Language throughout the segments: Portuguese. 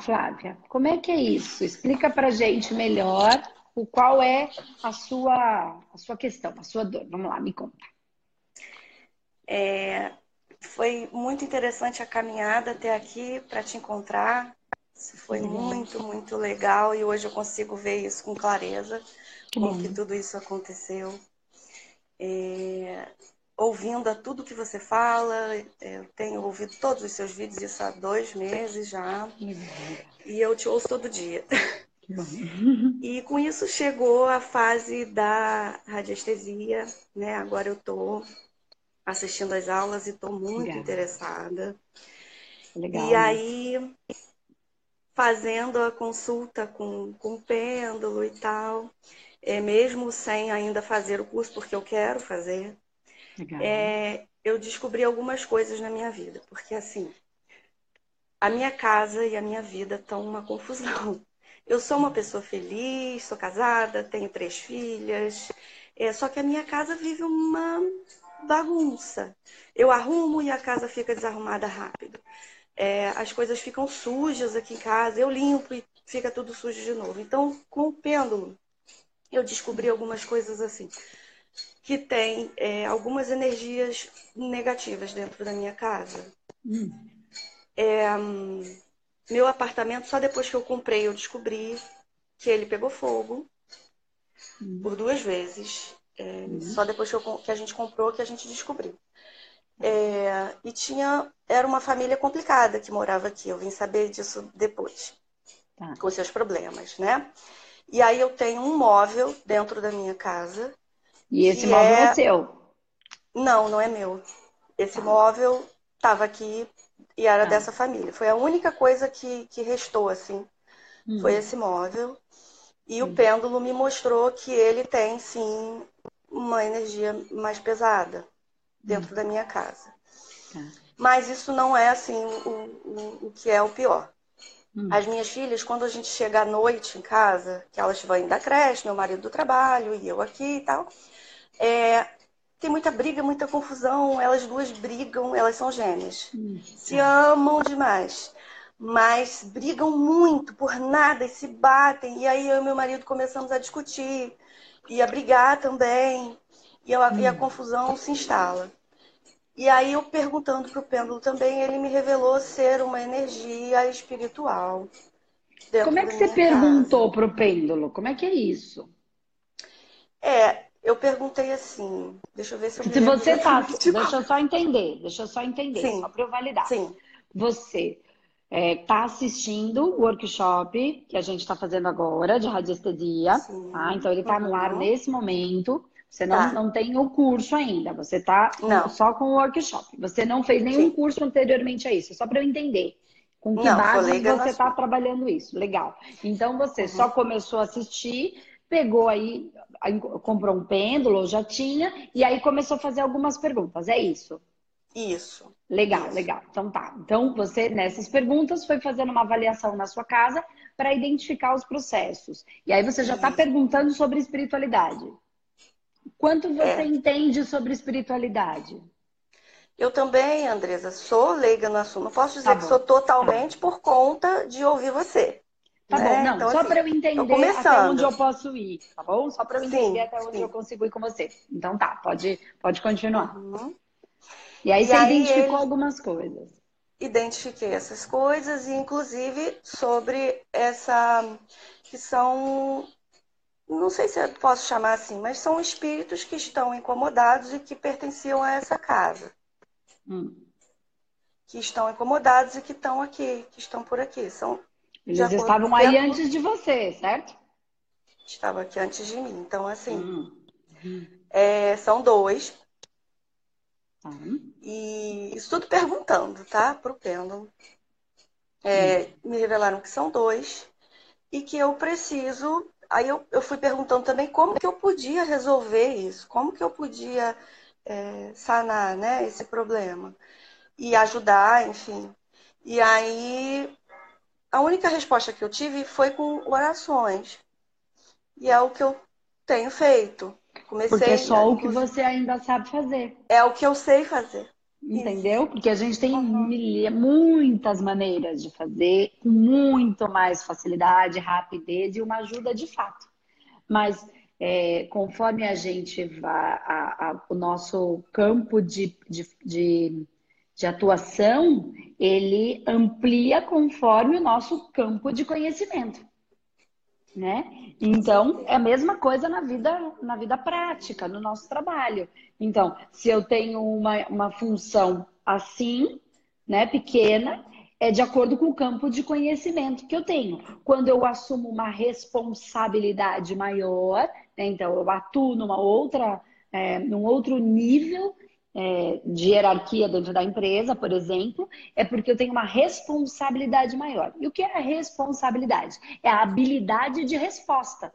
Flávia, como é que é isso? Explica pra gente melhor o qual é a sua, a sua questão, a sua dor. Vamos lá, me conta. É, foi muito interessante a caminhada até aqui para te encontrar. Foi muito, muito legal e hoje eu consigo ver isso com clareza, que como que tudo isso aconteceu. É, ouvindo a tudo que você fala, eu tenho ouvido todos os seus vídeos, isso há dois meses já, e eu te ouço todo dia. E com isso chegou a fase da radiestesia, né? Agora eu estou assistindo as aulas e estou muito Legal. interessada. Legal, e né? aí, fazendo a consulta com, com o pêndulo e tal, é, mesmo sem ainda fazer o curso, porque eu quero fazer, é, eu descobri algumas coisas na minha vida. Porque, assim, a minha casa e a minha vida estão uma confusão. Eu sou uma pessoa feliz, sou casada, tenho três filhas, é, só que a minha casa vive uma bagunça. Eu arrumo e a casa fica desarrumada rápido. É, as coisas ficam sujas aqui em casa, eu limpo e fica tudo sujo de novo. Então, com o pêndulo, eu descobri algumas coisas assim, que tem é, algumas energias negativas dentro da minha casa. Hum. É, hum, meu apartamento, só depois que eu comprei, eu descobri que ele pegou fogo hum. por duas vezes. É, hum. Só depois que, eu, que, a gente comprou que a gente descobriu. É, e tinha. Era uma família complicada que morava aqui. Eu vim saber disso depois. Tá. Com seus problemas, né? E aí eu tenho um móvel dentro da minha casa. E esse móvel é... é seu? Não, não é meu. Esse tá. móvel estava aqui e era tá. dessa família. Foi a única coisa que, que restou, assim. Uhum. Foi esse móvel. E uhum. o pêndulo me mostrou que ele tem, sim, uma energia mais pesada dentro uhum. da minha casa. Tá. Mas isso não é, assim, o, o, o que é o pior. Hum. As minhas filhas, quando a gente chega à noite em casa, que elas vão da creche, meu marido do trabalho e eu aqui e tal, é, tem muita briga, muita confusão. Elas duas brigam, elas são gêmeas. Hum. Se amam demais. Mas brigam muito por nada e se batem. E aí eu e meu marido começamos a discutir e a brigar também. E a, hum. e a confusão se instala. E aí eu perguntando para o pêndulo também, ele me revelou ser uma energia espiritual. Como é que você perguntou para o pêndulo? Como é que é isso? É, eu perguntei assim, deixa eu ver se eu Se você tá, deixa eu só entender, deixa eu só entender, Sim. só para eu validar. Sim. Você está é, tá assistindo o workshop que a gente está fazendo agora de radiestesia, tá? Então ele está no ar uhum. nesse momento. Você não, tá. não tem o curso ainda, você está só com o workshop. Você não fez nenhum Sim. curso anteriormente a isso, só para eu entender. Com que não, base você está trabalhando isso? Legal. Então você uhum. só começou a assistir, pegou aí, aí, comprou um pêndulo, já tinha, e aí começou a fazer algumas perguntas. É isso? Isso. Legal, isso. legal. Então tá. Então você, nessas perguntas, foi fazendo uma avaliação na sua casa para identificar os processos. E aí você já está perguntando sobre espiritualidade. Quanto você é. entende sobre espiritualidade? Eu também, Andresa, sou leiga no assunto. Não posso dizer tá que sou totalmente tá. por conta de ouvir você. Tá né? bom, não, então, só assim, para eu entender até onde eu posso ir, tá bom? Só para eu entender sim, até onde sim. eu consigo ir com você. Então tá, pode, pode continuar. Uhum. E aí e você aí identificou ele... algumas coisas. Identifiquei essas coisas, e inclusive sobre essa que são não sei se eu posso chamar assim, mas são espíritos que estão incomodados e que pertenciam a essa casa. Hum. Que estão incomodados e que estão aqui, que estão por aqui. São, Eles estavam aí tempo, antes de você, certo? Estavam aqui antes de mim. Então, assim, hum. É, são dois. Hum. E isso tudo perguntando, tá? Para o pêndulo. É, hum. me revelaram que são dois e que eu preciso aí eu, eu fui perguntando também como que eu podia resolver isso, como que eu podia é, sanar né, esse problema e ajudar, enfim. E aí a única resposta que eu tive foi com orações. E é o que eu tenho feito. Comecei, Porque é só o que você ainda sabe fazer. É o que eu sei fazer. Entendeu? Porque a gente tem uhum. muitas maneiras de fazer, com muito mais facilidade, rapidez e uma ajuda de fato. Mas é, conforme a gente vai, a, a, o nosso campo de, de, de, de atuação, ele amplia conforme o nosso campo de conhecimento né? Então, é a mesma coisa na vida, na vida prática, no nosso trabalho. Então, se eu tenho uma, uma função assim, né, pequena, é de acordo com o campo de conhecimento que eu tenho. Quando eu assumo uma responsabilidade maior, né, então eu atuo numa outra, é, num outro nível é, de hierarquia dentro da empresa, por exemplo, é porque eu tenho uma responsabilidade maior. E o que é a responsabilidade? É a habilidade de resposta.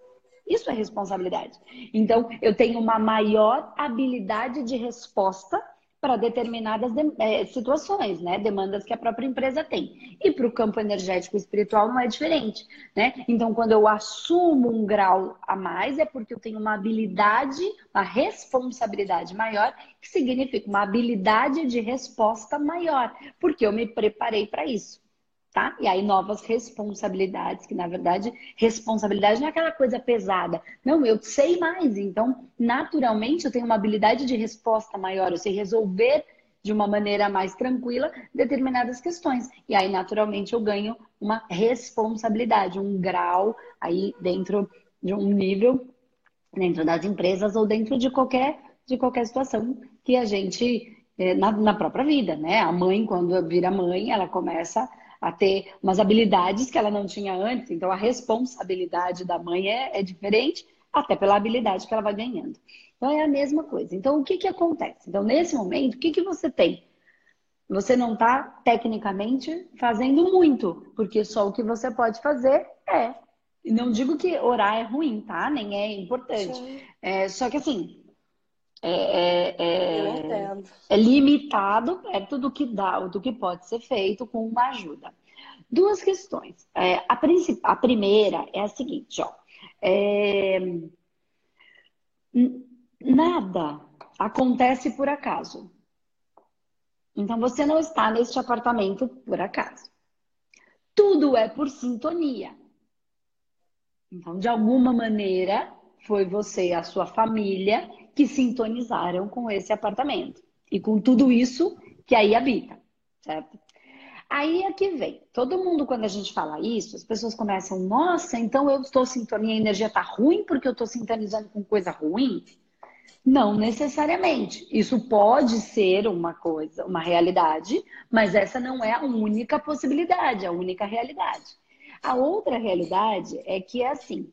Isso é responsabilidade. Então, eu tenho uma maior habilidade de resposta para determinadas é, situações, né? Demandas que a própria empresa tem. E para o campo energético espiritual não é diferente, né? Então, quando eu assumo um grau a mais, é porque eu tenho uma habilidade, uma responsabilidade maior, que significa uma habilidade de resposta maior, porque eu me preparei para isso tá? E aí novas responsabilidades, que na verdade responsabilidade não é aquela coisa pesada. Não, eu sei mais, então naturalmente eu tenho uma habilidade de resposta maior, eu sei resolver de uma maneira mais tranquila determinadas questões. E aí naturalmente eu ganho uma responsabilidade, um grau aí dentro de um nível dentro das empresas ou dentro de qualquer de qualquer situação que a gente eh, na, na própria vida, né? A mãe quando vira mãe, ela começa a ter umas habilidades que ela não tinha antes. Então, a responsabilidade da mãe é, é diferente, até pela habilidade que ela vai ganhando. Então, é a mesma coisa. Então, o que, que acontece? Então, nesse momento, o que, que você tem? Você não está, tecnicamente, fazendo muito, porque só o que você pode fazer é. Não digo que orar é ruim, tá? Nem é importante. É, só que assim, é, é, é, é, limitado perto do que dá, do que pode ser feito com uma ajuda. Duas questões. É, a, a, primeira é a seguinte, ó. É, nada acontece por acaso. Então você não está neste apartamento por acaso. Tudo é por sintonia. Então, de alguma maneira, foi você e a sua família que sintonizaram com esse apartamento e com tudo isso que aí habita, certo? Aí é que vem. Todo mundo, quando a gente fala isso, as pessoas começam, nossa, então eu estou sintonia, a energia está ruim porque eu estou sintonizando com coisa ruim? Não necessariamente. Isso pode ser uma coisa, uma realidade, mas essa não é a única possibilidade, a única realidade. A outra realidade é que é assim: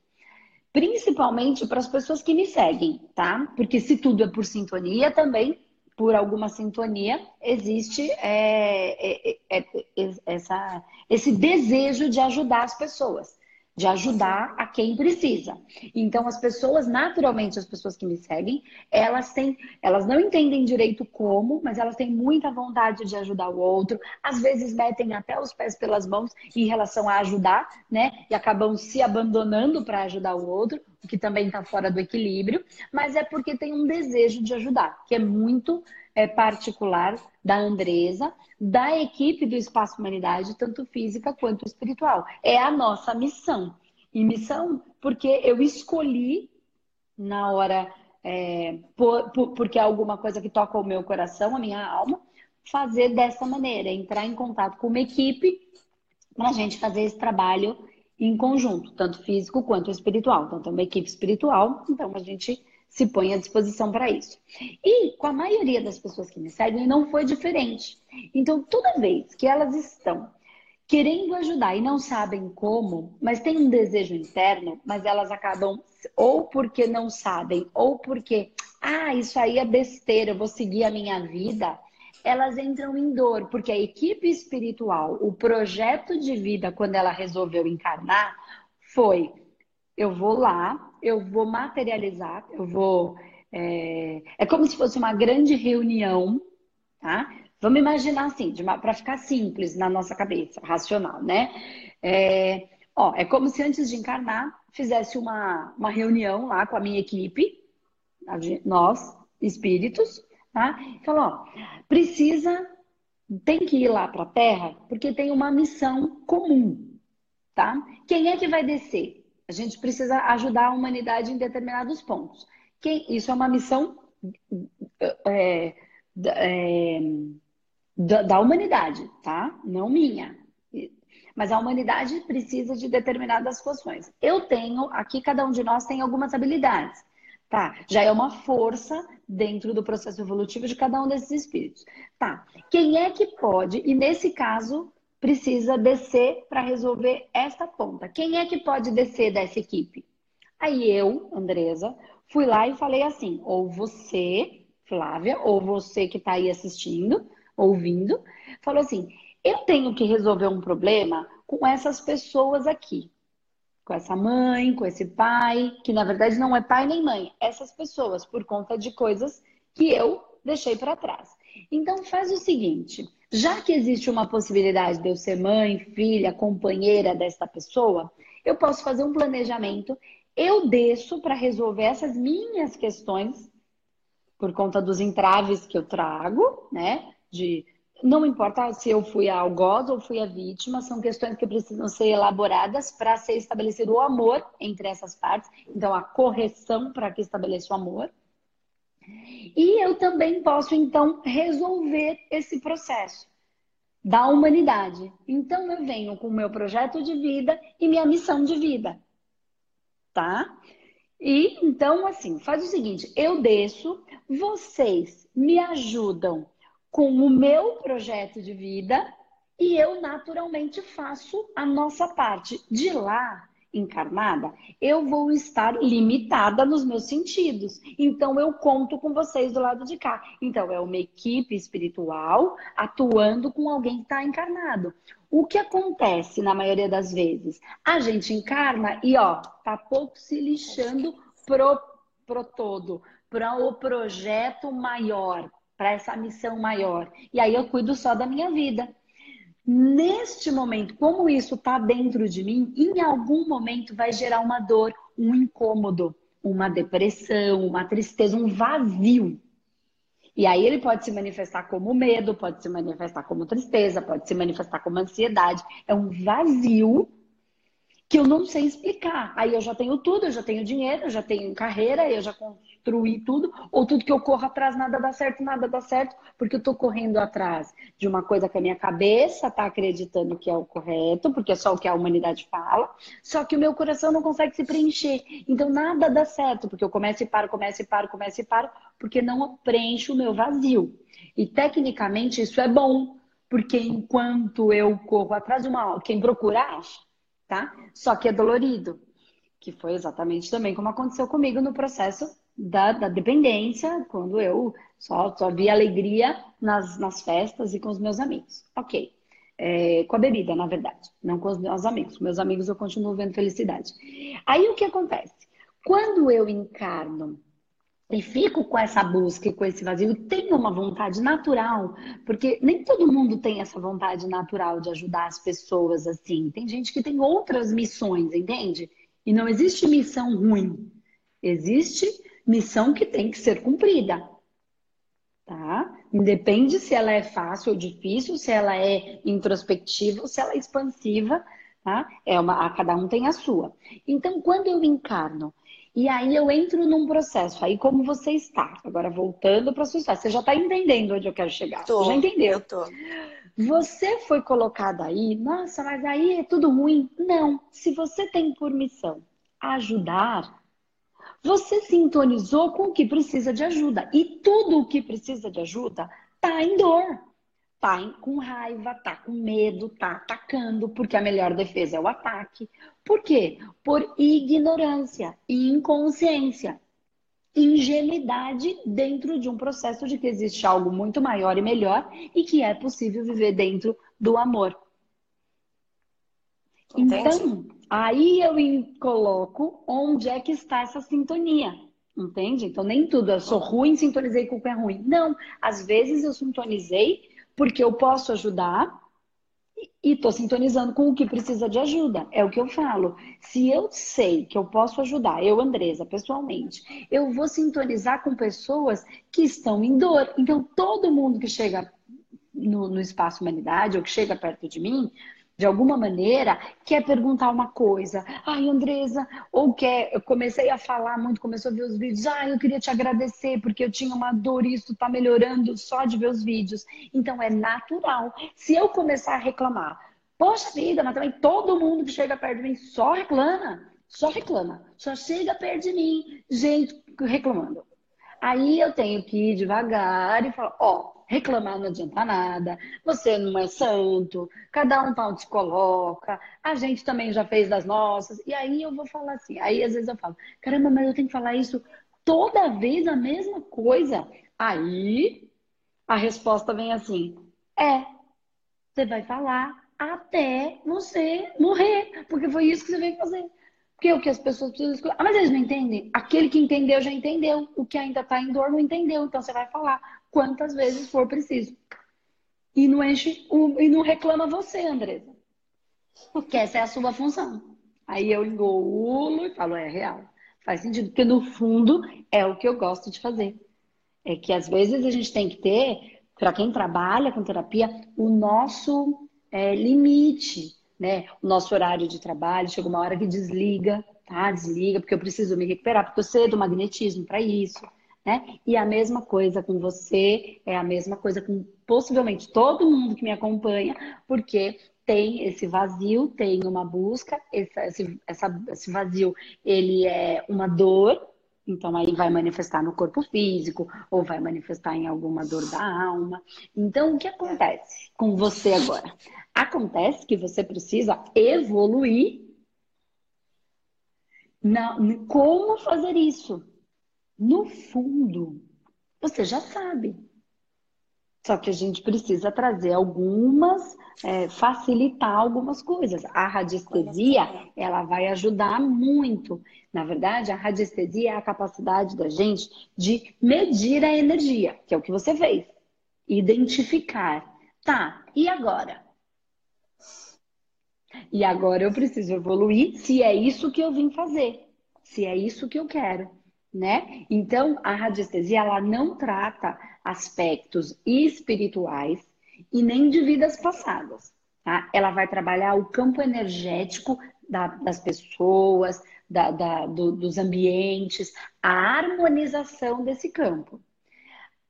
principalmente para as pessoas que me seguem, tá? Porque se tudo é por sintonia, também por alguma sintonia existe é, é, é, é essa, esse desejo de ajudar as pessoas de ajudar a quem precisa. Então, as pessoas, naturalmente, as pessoas que me seguem, elas têm, elas não entendem direito como, mas elas têm muita vontade de ajudar o outro. Às vezes metem até os pés pelas mãos em relação a ajudar, né? E acabam se abandonando para ajudar o outro, o que também está fora do equilíbrio, mas é porque tem um desejo de ajudar, que é muito é, particular da Andresa, da equipe do Espaço Humanidade, tanto física quanto espiritual. É a nossa missão. E missão porque eu escolhi na hora, é, por, por, porque é alguma coisa que toca o meu coração, a minha alma, fazer dessa maneira, entrar em contato com uma equipe para a gente fazer esse trabalho em conjunto, tanto físico quanto espiritual. Então, tem uma equipe espiritual, então a gente se põe à disposição para isso. E com a maioria das pessoas que me seguem, não foi diferente. Então, toda vez que elas estão querendo ajudar e não sabem como, mas têm um desejo interno, mas elas acabam ou porque não sabem, ou porque, ah, isso aí é besteira, eu vou seguir a minha vida, elas entram em dor, porque a equipe espiritual, o projeto de vida, quando ela resolveu encarnar, foi: eu vou lá, eu vou materializar, eu vou. É, é como se fosse uma grande reunião, tá? Vamos imaginar assim, para ficar simples na nossa cabeça, racional, né? É, ó, é como se antes de encarnar fizesse uma, uma reunião lá com a minha equipe, nós, espíritos, Tá? Falou, ó, precisa, tem que ir lá para a Terra porque tem uma missão comum, tá? Quem é que vai descer? A gente precisa ajudar a humanidade em determinados pontos. Quem, isso é uma missão é, é, da, da humanidade, tá? Não minha. Mas a humanidade precisa de determinadas funções. Eu tenho, aqui cada um de nós tem algumas habilidades. Tá, já é uma força dentro do processo evolutivo de cada um desses espíritos. Tá, quem é que pode, e nesse caso, precisa descer para resolver esta ponta? Quem é que pode descer dessa equipe? Aí eu, Andresa, fui lá e falei assim: ou você, Flávia, ou você que está aí assistindo, ouvindo, falou assim: eu tenho que resolver um problema com essas pessoas aqui com essa mãe, com esse pai, que na verdade não é pai nem mãe, essas pessoas, por conta de coisas que eu deixei para trás. Então faz o seguinte, já que existe uma possibilidade de eu ser mãe, filha, companheira desta pessoa, eu posso fazer um planejamento, eu desço para resolver essas minhas questões por conta dos entraves que eu trago, né? De não importa se eu fui a algoz ou fui a vítima, são questões que precisam ser elaboradas para ser estabelecido o amor entre essas partes. Então, a correção para que estabeleça o amor. E eu também posso, então, resolver esse processo da humanidade. Então, eu venho com o meu projeto de vida e minha missão de vida. Tá? E então, assim, faz o seguinte: eu desço, vocês me ajudam com o meu projeto de vida e eu naturalmente faço a nossa parte. De lá, encarnada, eu vou estar limitada nos meus sentidos. Então eu conto com vocês do lado de cá. Então é uma equipe espiritual atuando com alguém que está encarnado. O que acontece na maioria das vezes? A gente encarna e ó, tá pouco se lixando pro, pro todo, para o projeto maior, para essa missão maior. E aí eu cuido só da minha vida. Neste momento, como isso está dentro de mim, em algum momento vai gerar uma dor, um incômodo, uma depressão, uma tristeza, um vazio. E aí ele pode se manifestar como medo, pode se manifestar como tristeza, pode se manifestar como ansiedade. É um vazio que eu não sei explicar. Aí eu já tenho tudo, eu já tenho dinheiro, eu já tenho carreira, eu já construí tudo, ou tudo que eu corro atrás nada dá certo, nada dá certo, porque eu tô correndo atrás de uma coisa que a minha cabeça tá acreditando que é o correto, porque é só o que a humanidade fala, só que o meu coração não consegue se preencher. Então nada dá certo, porque eu começo e paro, começo e paro, começo e paro, porque não preencho o meu vazio. E tecnicamente isso é bom, porque enquanto eu corro atrás de uma quem procura acha tá? Só que é dolorido, que foi exatamente também como aconteceu comigo no processo da, da dependência, quando eu só, só vi alegria nas, nas festas e com os meus amigos. Ok. É, com a bebida, na verdade, não com os meus amigos. Com meus amigos eu continuo vendo felicidade. Aí o que acontece? Quando eu encarno e fico com essa busca e com esse vazio, tenho uma vontade natural, porque nem todo mundo tem essa vontade natural de ajudar as pessoas assim. Tem gente que tem outras missões, entende? E não existe missão ruim. Existe missão que tem que ser cumprida. Tá? Independe se ela é fácil ou difícil, se ela é introspectiva ou se ela é expansiva, tá? É uma, a cada um tem a sua. Então, quando eu encarno e aí eu entro num processo. Aí como você está? Agora voltando para sua história. Você já está entendendo onde eu quero chegar? Tô, você já entendeu? Eu tô. Você foi colocada aí, nossa, mas aí é tudo ruim. Não. Se você tem por missão ajudar, você sintonizou com o que precisa de ajuda. E tudo o que precisa de ajuda tá em dor tá com raiva, tá com medo, tá atacando, porque a melhor defesa é o ataque. Por quê? Por ignorância, inconsciência, ingenuidade dentro de um processo de que existe algo muito maior e melhor e que é possível viver dentro do amor. Entendi. Então, aí eu coloco onde é que está essa sintonia. Entende? Então, nem tudo, eu sou ruim, sintonizei que é ruim. Não, às vezes eu sintonizei porque eu posso ajudar e estou sintonizando com o que precisa de ajuda. É o que eu falo. Se eu sei que eu posso ajudar, eu, Andresa, pessoalmente, eu vou sintonizar com pessoas que estão em dor. Então, todo mundo que chega no, no espaço humanidade ou que chega perto de mim de alguma maneira, quer perguntar uma coisa. Ai, Andresa, ou quer. Eu comecei a falar muito, começou a ver os vídeos. Ai, eu queria te agradecer porque eu tinha uma dor e isso está melhorando só de ver os vídeos. Então é natural. Se eu começar a reclamar, poxa vida, mas também todo mundo que chega perto de mim só reclama. Só reclama. Só chega perto de mim, gente reclamando. Aí eu tenho que ir devagar e falar: ó, reclamar não adianta nada, você não é santo, cada um onde se coloca, a gente também já fez das nossas. E aí eu vou falar assim, aí às vezes eu falo, caramba, mas eu tenho que falar isso toda vez a mesma coisa. Aí a resposta vem assim: é, você vai falar até você morrer, porque foi isso que você veio fazer. Porque é o que as pessoas precisam escutar. Ah, mas eles não entendem. Aquele que entendeu já entendeu. O que ainda está em dor não entendeu. Então você vai falar quantas vezes for preciso. E não enche e não reclama você, Andresa. Porque essa é a sua função. Aí eu engulo e falo, é real. Faz sentido, porque no fundo é o que eu gosto de fazer. É que às vezes a gente tem que ter, para quem trabalha com terapia, o nosso é, limite, né? O nosso horário de trabalho. Chega uma hora que desliga, tá? Desliga, porque eu preciso me recuperar, porque eu sei do magnetismo para isso né? E a mesma coisa com você, é a mesma coisa com possivelmente todo mundo que me acompanha, porque tem esse vazio, tem uma busca, esse, esse, essa, esse vazio, ele é uma dor, então aí vai manifestar no corpo físico ou vai manifestar em alguma dor da alma. Então o que acontece com você agora? Acontece que você precisa evoluir na, como fazer isso? No fundo, você já sabe. Só que a gente precisa trazer algumas, é, facilitar algumas coisas. A radiestesia, ela vai ajudar muito. Na verdade, a radiestesia é a capacidade da gente de medir a energia, que é o que você fez. Identificar. Tá, e agora? E agora eu preciso evoluir se é isso que eu vim fazer, se é isso que eu quero né? Então, a radiestesia ela não trata aspectos espirituais e nem de vidas passadas, tá? Ela vai trabalhar o campo energético da, das pessoas, da, da, do, dos ambientes, a harmonização desse campo.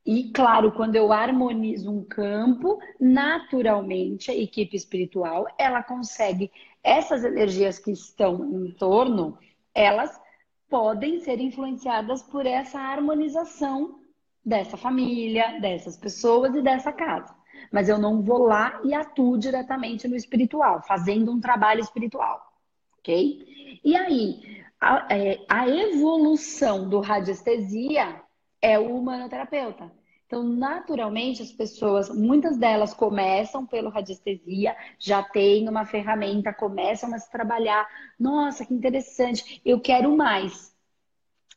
E, claro, quando eu harmonizo um campo, naturalmente a equipe espiritual ela consegue essas energias que estão em torno, elas podem ser influenciadas por essa harmonização dessa família, dessas pessoas e dessa casa. Mas eu não vou lá e atuo diretamente no espiritual, fazendo um trabalho espiritual, ok? E aí, a, é, a evolução do radiestesia é o humanoterapeuta. Então, naturalmente, as pessoas, muitas delas começam pelo radiestesia, já tem uma ferramenta, começam a se trabalhar. Nossa, que interessante, eu quero mais.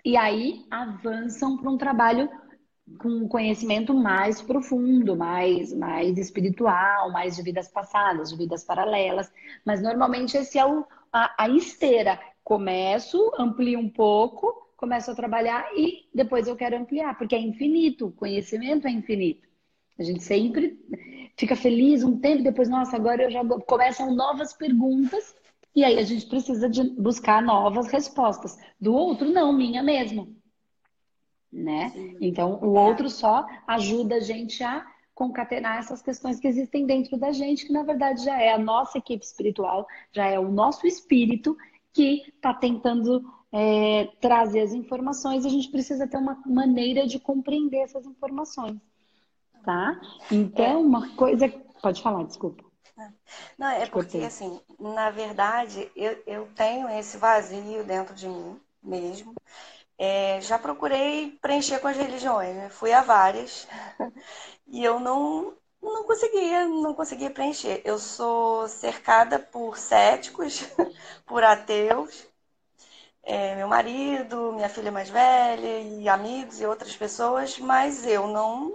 E aí avançam para um trabalho com um conhecimento mais profundo, mais, mais espiritual, mais de vidas passadas, de vidas paralelas. Mas normalmente esse é o, a, a esteira. Começo, amplio um pouco, começo a trabalhar e depois eu quero ampliar, porque é infinito, o conhecimento é infinito. A gente sempre fica feliz um tempo, depois, nossa, agora eu já começam novas perguntas e aí a gente precisa de buscar novas respostas. Do outro, não, minha mesmo. Né? Sim. Então, o outro só ajuda a gente a concatenar essas questões que existem dentro da gente, que na verdade já é a nossa equipe espiritual, já é o nosso espírito que está tentando é, trazer as informações, a gente precisa ter uma maneira de compreender essas informações, tá? Então, é. uma coisa... Pode falar, desculpa. Não, é porque, assim, na verdade, eu, eu tenho esse vazio dentro de mim mesmo. É, já procurei preencher com as religiões, né? Fui a várias. e eu não, não conseguia, não conseguia preencher. Eu sou cercada por céticos, por ateus, é, meu marido, minha filha mais velha, e amigos e outras pessoas, mas eu não,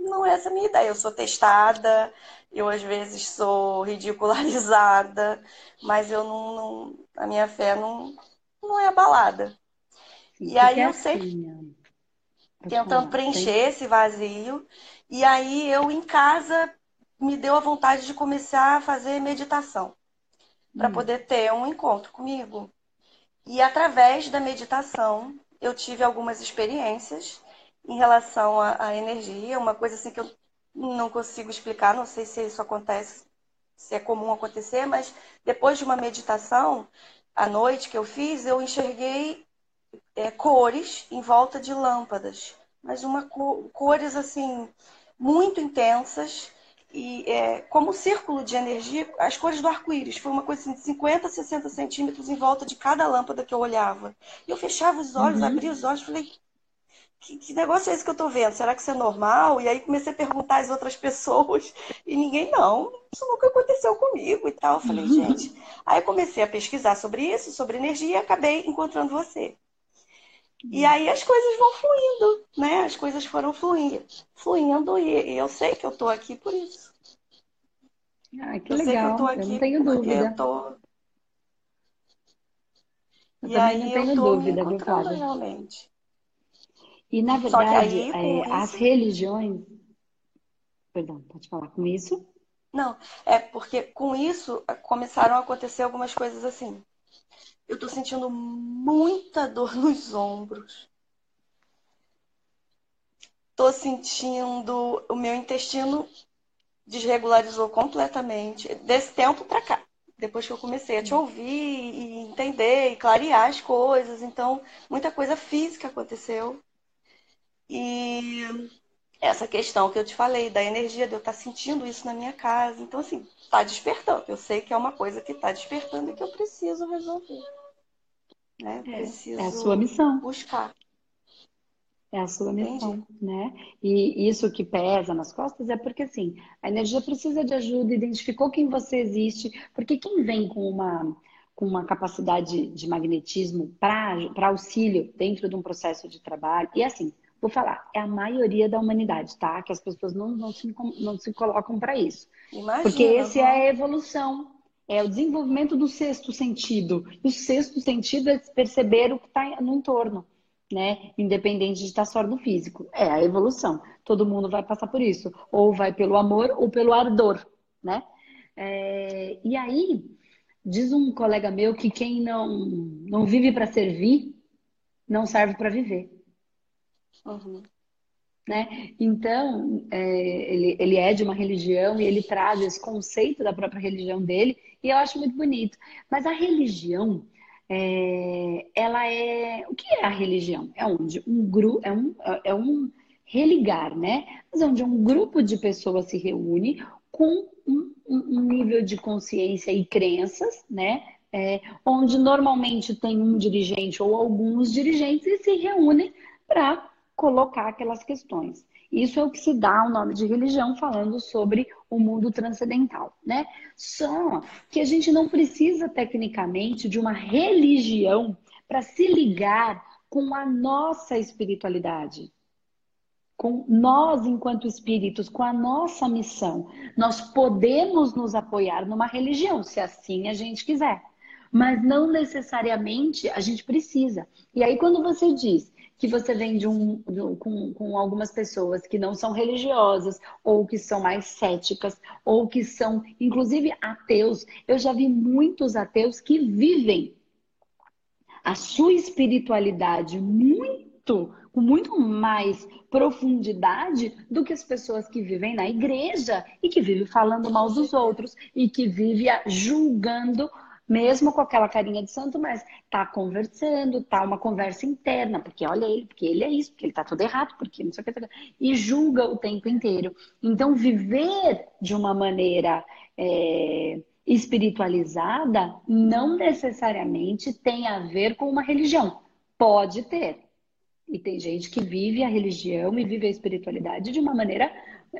não é essa a minha ideia. Eu sou testada, eu às vezes sou ridicularizada, mas eu não, não a minha fé não, não é abalada. E, e aí eu sempre assim, tentando preencher esse vazio. E aí eu em casa me deu a vontade de começar a fazer meditação para hum. poder ter um encontro comigo. E através da meditação eu tive algumas experiências em relação à, à energia, uma coisa assim que eu não consigo explicar, não sei se isso acontece, se é comum acontecer, mas depois de uma meditação à noite que eu fiz, eu enxerguei é, cores em volta de lâmpadas, mas uma cores assim muito intensas e é, como círculo de energia, as cores do arco-íris. Foi uma coisa assim, de 50, 60 centímetros em volta de cada lâmpada que eu olhava. E eu fechava os olhos, uhum. abria os olhos, falei, que, que, negócio é esse que eu tô vendo? Será que isso é normal? E aí comecei a perguntar às outras pessoas e ninguém, não, isso nunca aconteceu comigo e tal. Eu falei, uhum. gente. Aí comecei a pesquisar sobre isso, sobre energia e acabei encontrando você. E aí as coisas vão fluindo, né? As coisas foram fluindo, fluindo e, eu sei que eu tô aqui por isso. Ah, que eu legal. eu, eu não tenho dúvida. Eu tô... Eu e aí não tenho eu tô dúvida, me encontrando realmente. E na verdade, aí, é, isso... as religiões. Perdão, pode falar com isso? Não, é porque com isso começaram a acontecer algumas coisas assim. Eu estou sentindo muita dor nos ombros. Estou sentindo o meu intestino desregularizou completamente desse tempo para cá. Depois que eu comecei a te ouvir e entender e clarear as coisas, então muita coisa física aconteceu. E essa questão que eu te falei da energia, de eu estar sentindo isso na minha casa. Então, assim, está despertando. Eu sei que é uma coisa que está despertando e que eu preciso resolver. Né? Preciso é, é a sua missão. Buscar. É a sua missão, Entendi. né? E isso que pesa nas costas é porque, assim, a energia precisa de ajuda, identificou quem você existe, porque quem vem com uma, com uma capacidade de magnetismo para auxílio dentro de um processo de trabalho, e assim, vou falar, é a maioria da humanidade, tá? Que as pessoas não, não, se, não se colocam para isso. Imagina, porque esse é a evolução, é o desenvolvimento do sexto sentido. E o sexto sentido é perceber o que está no entorno, né? Independente de estar só no físico. É a evolução. Todo mundo vai passar por isso. Ou vai pelo amor ou pelo ardor, né? É... E aí, diz um colega meu que quem não, não vive para servir, não serve para viver. Uhum. Né? Então, é, ele, ele é de uma religião e ele traz esse conceito da própria religião dele, e eu acho muito bonito. Mas a religião, é, ela é. O que é a religião? É onde um grupo. É um, é um religar, né? Mas onde um grupo de pessoas se reúne com um, um nível de consciência e crenças, né? É, onde normalmente tem um dirigente ou alguns dirigentes e se reúnem para colocar aquelas questões. Isso é o que se dá o nome de religião, falando sobre o mundo transcendental, né? Só que a gente não precisa, tecnicamente, de uma religião para se ligar com a nossa espiritualidade. Com nós, enquanto espíritos, com a nossa missão. Nós podemos nos apoiar numa religião, se assim a gente quiser. Mas não necessariamente a gente precisa. E aí, quando você diz que você vem de um, de com, com algumas pessoas que não são religiosas, ou que são mais céticas, ou que são, inclusive, ateus. Eu já vi muitos ateus que vivem a sua espiritualidade muito, com muito mais profundidade do que as pessoas que vivem na igreja e que vivem falando mal dos outros e que vivem julgando mesmo com aquela carinha de santo, mas tá conversando, tá uma conversa interna, porque olha ele, porque ele é isso, porque ele tá tudo errado, porque não sei o que, e julga o tempo inteiro. Então, viver de uma maneira é, espiritualizada não necessariamente tem a ver com uma religião. Pode ter. E tem gente que vive a religião e vive a espiritualidade de uma maneira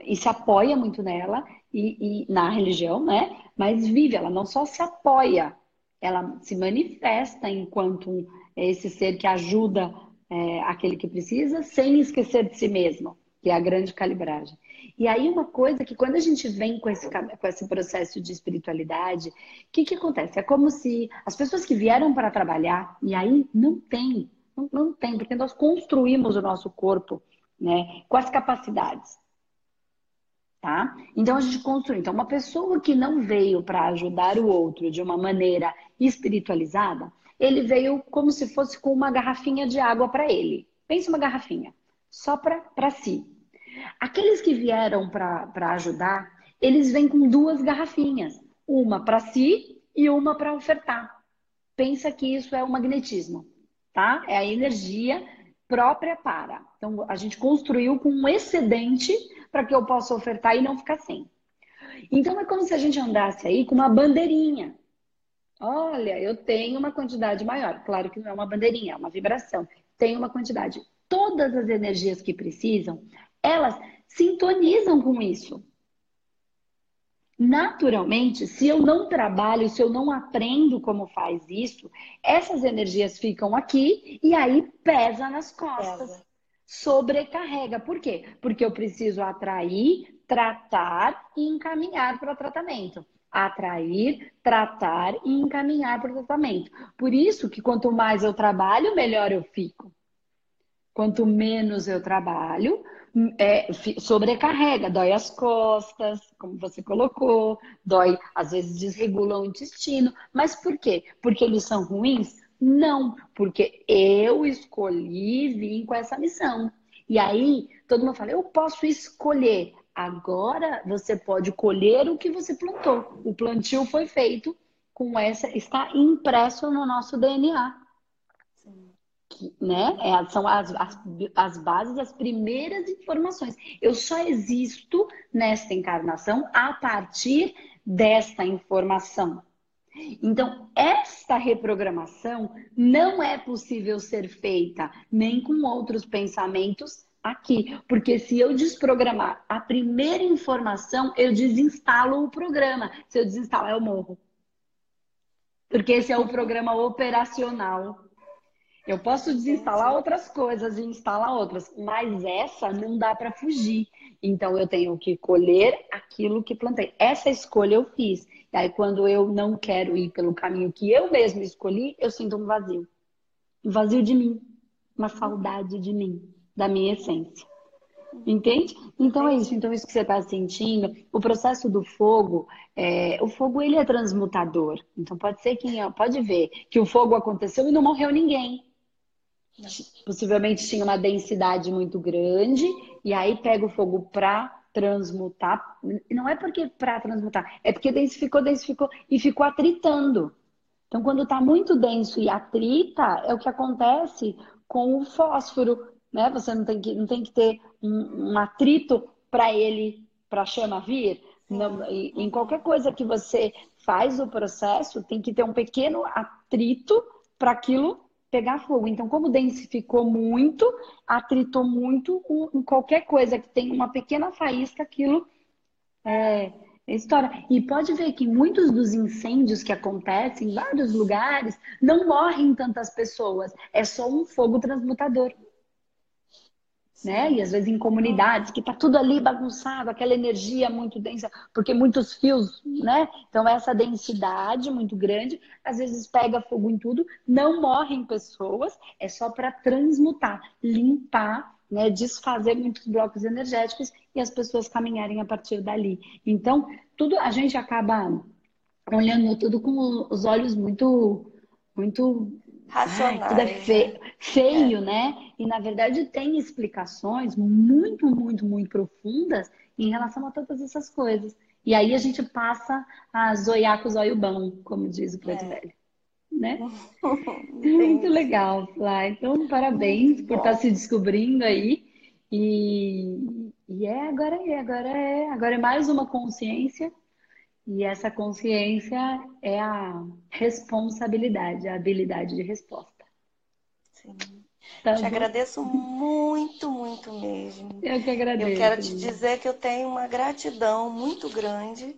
e se apoia muito nela e, e, na religião, né? Mas vive, ela não só se apoia, ela se manifesta enquanto esse ser que ajuda é, aquele que precisa, sem esquecer de si mesmo, que é a grande calibragem. E aí, uma coisa que quando a gente vem com esse, com esse processo de espiritualidade, o que, que acontece? É como se as pessoas que vieram para trabalhar, e aí não tem, não, não tem, porque nós construímos o nosso corpo né, com as capacidades. Tá? Então a gente construiu. Então, uma pessoa que não veio para ajudar o outro de uma maneira espiritualizada, ele veio como se fosse com uma garrafinha de água para ele. Pense uma garrafinha, só para si. Aqueles que vieram para ajudar, eles vêm com duas garrafinhas, uma para si e uma para ofertar. Pensa que isso é o magnetismo, tá? É a energia própria para. Então a gente construiu com um excedente para que eu possa ofertar e não ficar sem. Então é como se a gente andasse aí com uma bandeirinha. Olha, eu tenho uma quantidade maior. Claro que não é uma bandeirinha, é uma vibração. Tem uma quantidade. Todas as energias que precisam, elas sintonizam com isso. Naturalmente, se eu não trabalho, se eu não aprendo como faz isso, essas energias ficam aqui e aí pesa nas costas. Pesa. Sobrecarrega. Por quê? Porque eu preciso atrair, tratar e encaminhar para tratamento atrair, tratar e encaminhar para o tratamento. Por isso que quanto mais eu trabalho, melhor eu fico. Quanto menos eu trabalho, é, sobrecarrega, dói as costas, como você colocou, dói, às vezes desregula o intestino. Mas por quê? Porque eles são ruins? Não, porque eu escolhi vir com essa missão. E aí, todo mundo fala, eu posso escolher. Agora você pode colher o que você plantou. O plantio foi feito com essa, está impresso no nosso DNA. Que, né? É, são as, as, as bases, as primeiras informações. Eu só existo nesta encarnação a partir desta informação. Então, esta reprogramação não é possível ser feita nem com outros pensamentos aqui. Porque se eu desprogramar a primeira informação, eu desinstalo o programa. Se eu desinstalar, eu morro. Porque esse é o programa operacional. Eu posso desinstalar outras coisas e instalar outras, mas essa não dá para fugir. Então eu tenho que colher aquilo que plantei. Essa escolha eu fiz. E aí quando eu não quero ir pelo caminho que eu mesmo escolhi, eu sinto um vazio. Um vazio de mim, uma saudade de mim da minha essência. Entende? Então é isso. Então isso que você está sentindo, o processo do fogo, é, o fogo ele é transmutador. Então pode ser que pode ver que o fogo aconteceu e não morreu ninguém. Possivelmente tinha uma densidade muito grande e aí pega o fogo para transmutar. Não é porque para transmutar, é porque densificou, densificou e ficou atritando. Então quando está muito denso e atrita é o que acontece com o fósforo né? Você não tem que, não tem que ter um, um atrito para ele, para a chama vir. Não, em qualquer coisa que você faz o processo, tem que ter um pequeno atrito para aquilo pegar fogo. Então, como densificou muito, atritou muito, qualquer coisa que tem uma pequena faísca, aquilo é, história. E pode ver que muitos dos incêndios que acontecem em vários lugares não morrem tantas pessoas. É só um fogo transmutador né? E às vezes em comunidades que tá tudo ali bagunçado, aquela energia muito densa, porque muitos fios, né? Então essa densidade muito grande, às vezes pega fogo em tudo, não morrem pessoas, é só para transmutar, limpar, né? Desfazer muitos blocos energéticos e as pessoas caminharem a partir dali. Então, tudo a gente acaba olhando tudo com os olhos muito muito Racionais. Ai, tudo é feio, feio é. né? E na verdade tem explicações muito, muito, muito profundas em relação a todas essas coisas. E aí a gente passa a zoiar com o zóio bom, como diz o preto é. velho. Né? muito legal, Flá. Então, parabéns por estar se descobrindo aí. E, e é, agora é, agora é, agora é mais uma consciência e essa consciência é a responsabilidade, a habilidade de resposta. Sim. Tá te bom? agradeço muito, muito mesmo. Eu que agradeço. Eu quero te dizer que eu tenho uma gratidão muito grande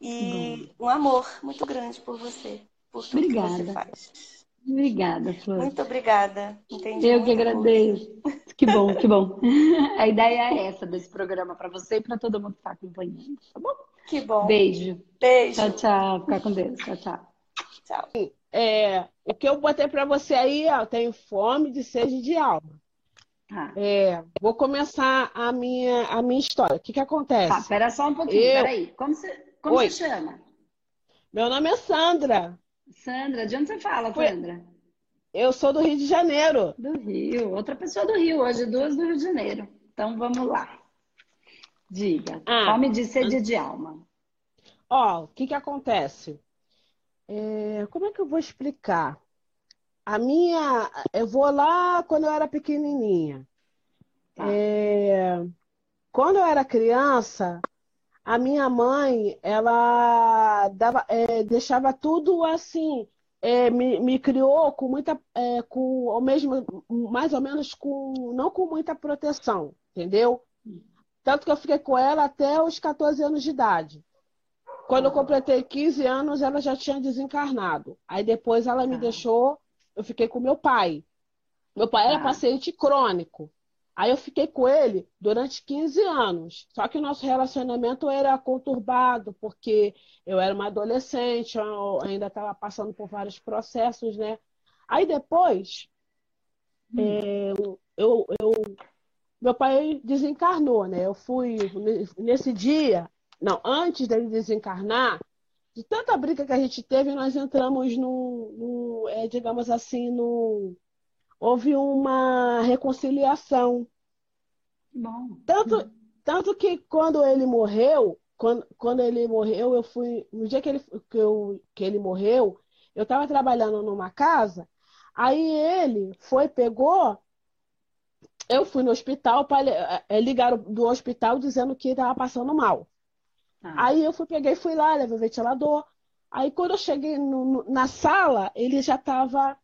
e bom. um amor muito grande por você, por tudo Obrigada. que você faz. Obrigada, Flor. Muito obrigada. Entendi Eu que agradeço. Que bom, que bom. A ideia é essa desse programa para você e para todo mundo que está acompanhando, tá bom? Que bom. Beijo. Beijo. Tchau, tchau. Fica com Deus. Tchau, tchau. Tchau. É, o que eu botei para você aí, ó, eu tenho fome de sede de alma. Tá. É, vou começar a minha, a minha história. O que, que acontece? Tá, espera só um pouquinho, eu... peraí. Como você, como você chama? Meu nome é Sandra. Sandra, de onde você fala, Sandra? Eu sou do Rio de Janeiro. Do Rio. Outra pessoa do Rio, hoje duas do Rio de Janeiro. Então vamos lá. Diga. Ah, Fome de sede de alma. Ó, o que que acontece? É, como é que eu vou explicar? A minha. Eu vou lá quando eu era pequenininha. Tá. É, quando eu era criança, a minha mãe, ela dava, é, deixava tudo assim, é, me, me, criou com muita, é, com o mesmo, mais ou menos com, não com muita proteção, entendeu? Tanto que eu fiquei com ela até os 14 anos de idade. Quando eu completei 15 anos, ela já tinha desencarnado. Aí depois ela me deixou, eu fiquei com meu pai. Meu pai era paciente crônico. Aí eu fiquei com ele durante 15 anos. Só que o nosso relacionamento era conturbado, porque eu era uma adolescente, eu ainda estava passando por vários processos, né? Aí depois, hum. é, eu, eu, meu pai desencarnou, né? Eu fui nesse dia, não, antes dele desencarnar, de tanta briga que a gente teve, nós entramos no, no é, digamos assim, no houve uma reconciliação. Bom. Tanto, tanto que quando ele morreu, quando, quando ele morreu, eu fui. No dia que ele, que eu, que ele morreu, eu estava trabalhando numa casa, aí ele foi, pegou. Eu fui no hospital, para é, é, ligaram do hospital dizendo que estava passando mal. Ah. Aí eu fui, peguei, fui lá, levei o ventilador. Aí quando eu cheguei no, no, na sala, ele já estava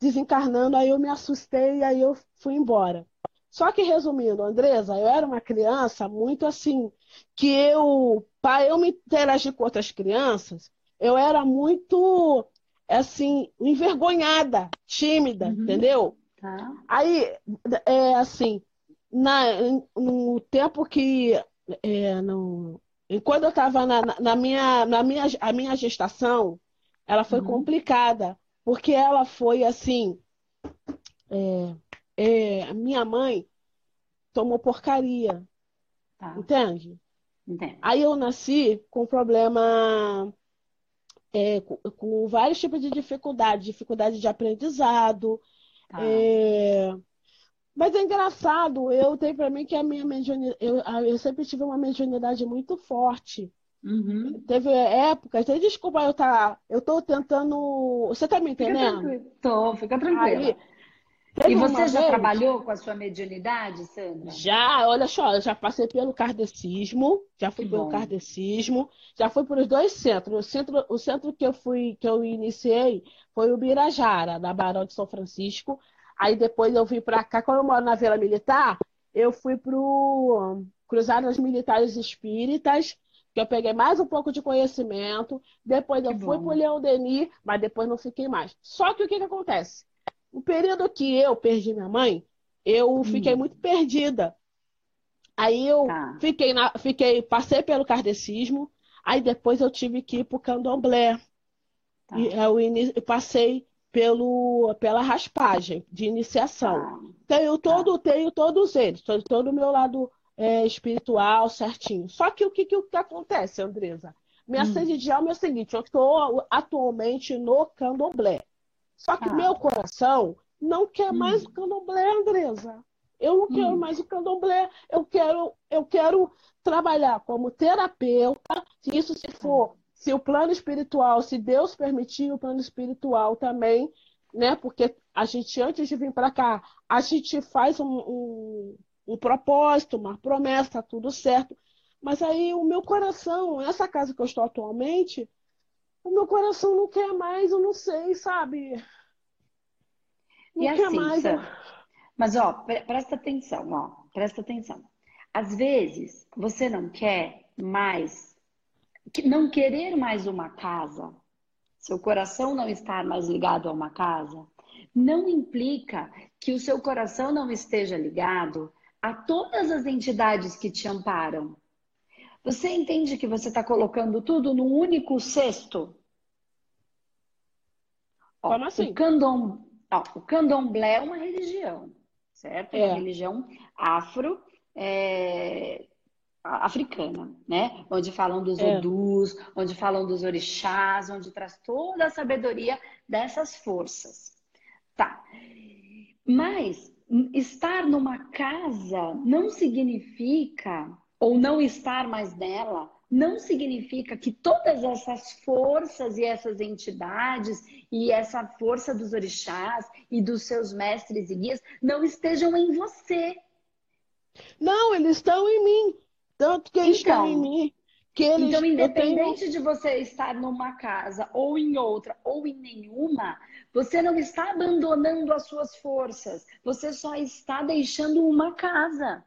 desencarnando, aí eu me assustei e aí eu fui embora. Só que resumindo, Andresa, eu era uma criança muito assim, que eu, para eu me interagir com outras crianças, eu era muito assim, envergonhada, tímida, uhum. entendeu? Tá. Aí, é assim, na, no tempo que é, no, quando eu estava na, na, minha, na minha, a minha gestação, ela foi uhum. complicada, porque ela foi assim. É, é, minha mãe tomou porcaria. Tá. Entende? Entendo. Aí eu nasci com problema. É, com, com, vários tipos de dificuldade, dificuldade de aprendizado. Tá. É... Mas é engraçado, eu tenho para mim que a minha mediunidade, eu, eu sempre tive uma mediunidade muito forte. Uhum. Teve épocas, desculpa eu tá, eu tô tentando. Você tá me entendendo? Fica tô, fica tranquila. e você já vez... trabalhou com a sua mediunidade, Sandra? Já, olha só, eu já passei pelo kardecismo, já fui que pelo bom. kardecismo, já fui para os dois centros. O centro, o centro que eu fui, que eu iniciei foi o Birajara, da Barão de São Francisco. Aí depois eu vim para cá, quando eu moro na Vila Militar, eu fui para o Cruzadas Militares Espíritas, que eu peguei mais um pouco de conhecimento, depois eu que fui para o Leão Denis, mas depois não fiquei mais. Só que o que, que acontece? O período que eu perdi minha mãe, eu hum. fiquei muito perdida. Aí eu tá. fiquei, na, fiquei, passei pelo kardecismo, aí depois eu tive que ir para o candomblé. Tá. E eu passei pelo, pela raspagem de iniciação. Tá. Tenho, todo, tenho todos eles, todo o meu lado é, espiritual certinho. Só que o que, que, que acontece, Andresa? Minha hum. sede de alma é o seguinte: eu estou atualmente no candomblé. Só que ah. meu coração não quer hum. mais o candomblé, Andresa. Eu não hum. quero mais o candomblé. Eu quero, eu quero trabalhar como terapeuta. Se isso se for, se o plano espiritual, se Deus permitir o plano espiritual também, né? Porque a gente, antes de vir para cá, a gente faz um, um um propósito, uma promessa, tá tudo certo. Mas aí o meu coração, essa casa que eu estou atualmente, o meu coração não quer mais, eu não sei, sabe? Não e quer assim, mais. Sam, mas ó, presta atenção, ó, presta atenção. Às vezes você não quer mais, não querer mais uma casa seu coração não estar mais ligado a uma casa, não implica que o seu coração não esteja ligado a todas as entidades que te amparam. Você entende que você está colocando tudo num único cesto? Ó, Como assim? O, candom, ó, o candomblé é uma religião, certo? É uma religião afro, é, africana, né? Onde falam dos é. odus, onde falam dos orixás, onde traz toda a sabedoria dessas forças. Tá. Mas estar numa casa não significa, ou não estar mais nela, não significa que todas essas forças e essas entidades e essa força dos orixás e dos seus mestres e guias não estejam em você. Não, eles estão em. Tanto que eles então, em mim. Que eles, então, independente tenho... de você estar numa casa ou em outra ou em nenhuma, você não está abandonando as suas forças. Você só está deixando uma casa.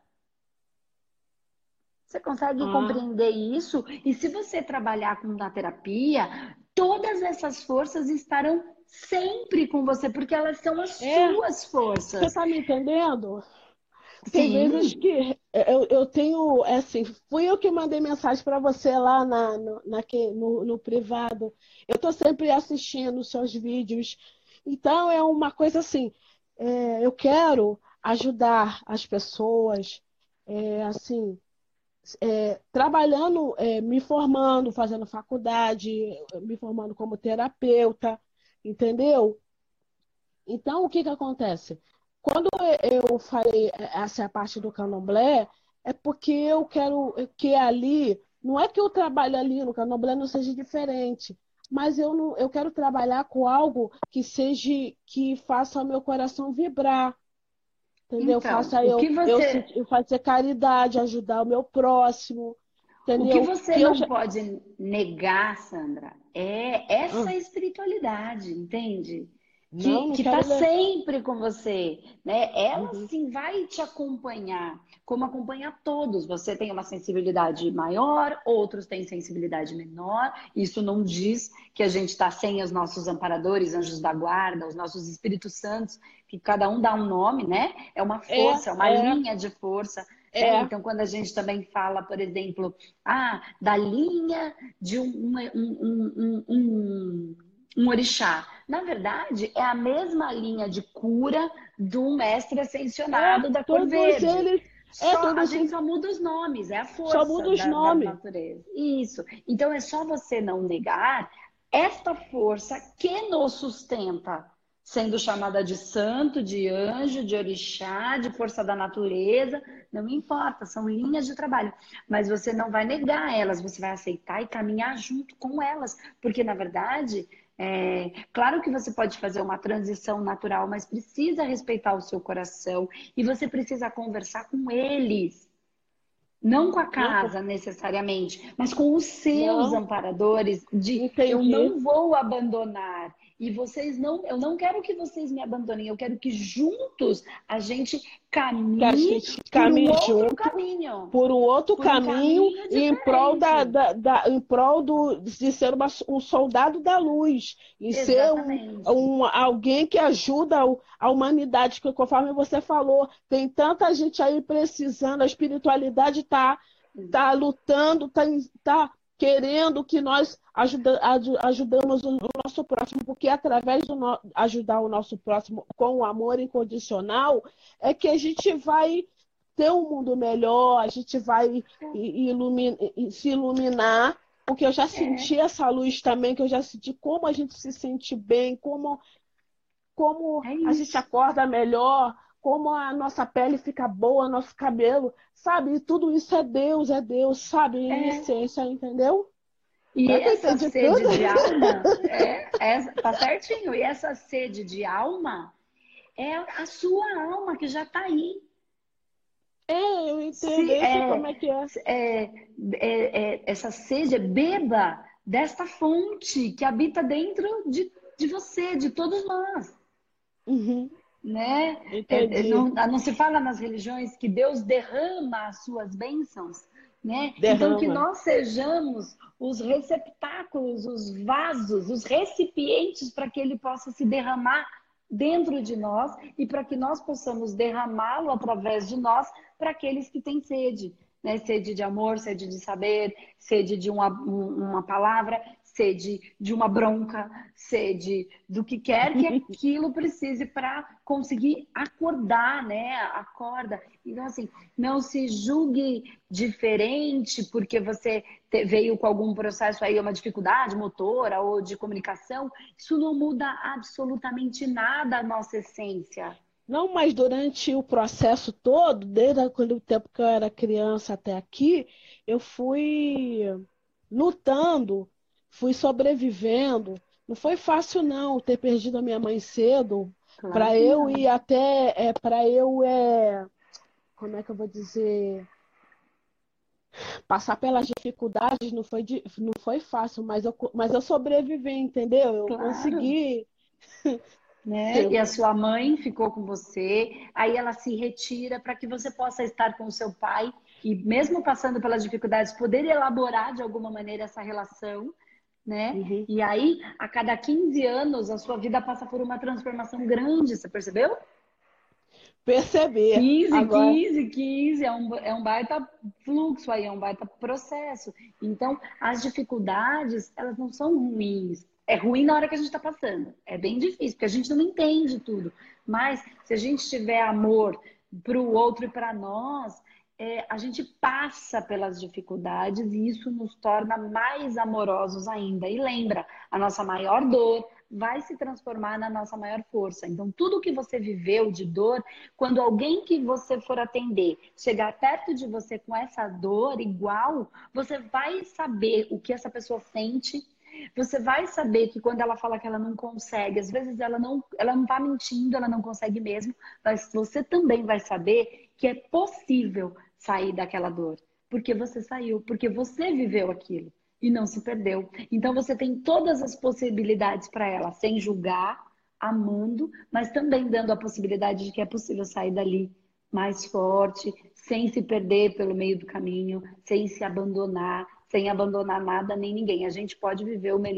Você consegue ah. compreender isso? E se você trabalhar com na terapia, todas essas forças estarão sempre com você, porque elas são as é. suas forças. Você está me entendendo? Tem Sim. vezes que eu, eu tenho, é assim, fui eu que mandei mensagem para você lá na, no, na, no, no privado. Eu estou sempre assistindo os seus vídeos. Então é uma coisa assim, é, eu quero ajudar as pessoas, é, assim, é, trabalhando, é, me formando, fazendo faculdade, me formando como terapeuta, entendeu? Então, o que, que acontece? Quando eu falei essa parte do candomblé, é porque eu quero que ali, não é que eu trabalho ali no candomblé não seja diferente, mas eu não, eu quero trabalhar com algo que seja que faça o meu coração vibrar. Entendeu? Então, faça eu, você... eu, eu fazer caridade, ajudar o meu próximo. Entendeu? O que você que não eu... pode negar, Sandra, é essa ah. espiritualidade, entende? Que, não, não que tá sempre com você, né? Ela uhum. sim vai te acompanhar, como acompanha todos. Você tem uma sensibilidade maior, outros têm sensibilidade menor. Isso não diz que a gente está sem os nossos amparadores, anjos da guarda, os nossos espíritos santos, que cada um dá um nome, né? É uma é, força, é, uma é. linha de força. É. É, então, quando a gente também fala, por exemplo, ah, da linha de um, um, um, um um orixá. Na verdade, é a mesma linha de cura do mestre ascensionado é, da cor verde. Eles... É, só, a gente só muda os nomes, é a força só muda os da, nomes. da natureza. Isso. Então é só você não negar esta força que nos sustenta, sendo chamada de santo, de anjo, de orixá, de força da natureza, não importa, são linhas de trabalho. Mas você não vai negar elas, você vai aceitar e caminhar junto com elas, porque na verdade é, claro que você pode fazer uma transição natural, mas precisa respeitar o seu coração e você precisa conversar com eles. Não com a casa necessariamente, mas com os seus não. amparadores de Entendi. eu não vou abandonar, e vocês não, eu não quero que vocês me abandonem, eu quero que juntos a gente caminhe, a gente caminhe por um junto, outro caminho. Por um outro por caminho, um caminho em prol, da, da, da, em prol do, de ser uma, um soldado da luz, e ser um, um, alguém que ajuda a humanidade, que conforme você falou, tem tanta gente aí precisando, a espiritualidade está tá lutando, está tá querendo que nós ajuda, ajudamos o nosso próximo, porque através de no, ajudar o nosso próximo com o amor incondicional, é que a gente vai ter um mundo melhor, a gente vai ilumina, se iluminar, porque eu já senti é. essa luz também, que eu já senti como a gente se sente bem, como, como é a gente acorda melhor, como a nossa pele fica boa, nosso cabelo, sabe? E tudo isso é Deus, é Deus, sabe? Em é. essência, entendeu? E essa de sede tudo? de alma, é, é, tá certinho. E essa sede de alma é a sua alma que já está aí. É, eu entendo Se, é, como é que é. É, é, é. Essa sede, beba desta fonte que habita dentro de, de você, de todos nós. Uhum né? É, é, não, não, se fala nas religiões que Deus derrama as suas bênçãos. Né? Então, que nós sejamos os receptáculos, os vasos, os recipientes para que ele possa se derramar dentro de nós e para que nós possamos derramá-lo através de nós para aqueles que têm sede. Né? Sede de amor, sede de saber, sede de uma, uma palavra, sede de uma bronca, sede do que quer que aquilo precise para conseguir acordar, né? Acorda. Então, assim, não se julgue diferente porque você veio com algum processo aí, uma dificuldade motora ou de comunicação. Isso não muda absolutamente nada a nossa essência. Não, mas durante o processo todo, desde o tempo que eu era criança até aqui, eu fui lutando fui sobrevivendo. Não foi fácil não ter perdido a minha mãe cedo claro para eu ir até é, para eu é como é que eu vou dizer passar pelas dificuldades não foi não foi fácil, mas eu mas eu sobrevivi, entendeu? Eu claro. consegui né? E a sua mãe ficou com você, aí ela se retira para que você possa estar com o seu pai e mesmo passando pelas dificuldades poder elaborar de alguma maneira essa relação né? Uhum. E aí, a cada 15 anos, a sua vida passa por uma transformação grande, você percebeu? Perceber. 15, Agora... 15, 15, é um, é um baita fluxo aí, é um baita processo. Então, as dificuldades, elas não são ruins. É ruim na hora que a gente está passando. É bem difícil, porque a gente não entende tudo. Mas, se a gente tiver amor para o outro e para nós, é, a gente passa pelas dificuldades e isso nos torna mais amorosos ainda. E lembra, a nossa maior dor vai se transformar na nossa maior força. Então, tudo que você viveu de dor, quando alguém que você for atender chegar perto de você com essa dor igual, você vai saber o que essa pessoa sente. Você vai saber que quando ela fala que ela não consegue, às vezes ela não, ela não tá mentindo, ela não consegue mesmo, mas você também vai saber que é possível sair daquela dor. Porque você saiu, porque você viveu aquilo e não se perdeu. Então você tem todas as possibilidades para ela, sem julgar, amando, mas também dando a possibilidade de que é possível sair dali mais forte, sem se perder pelo meio do caminho, sem se abandonar, sem abandonar nada nem ninguém. A gente pode viver o melhor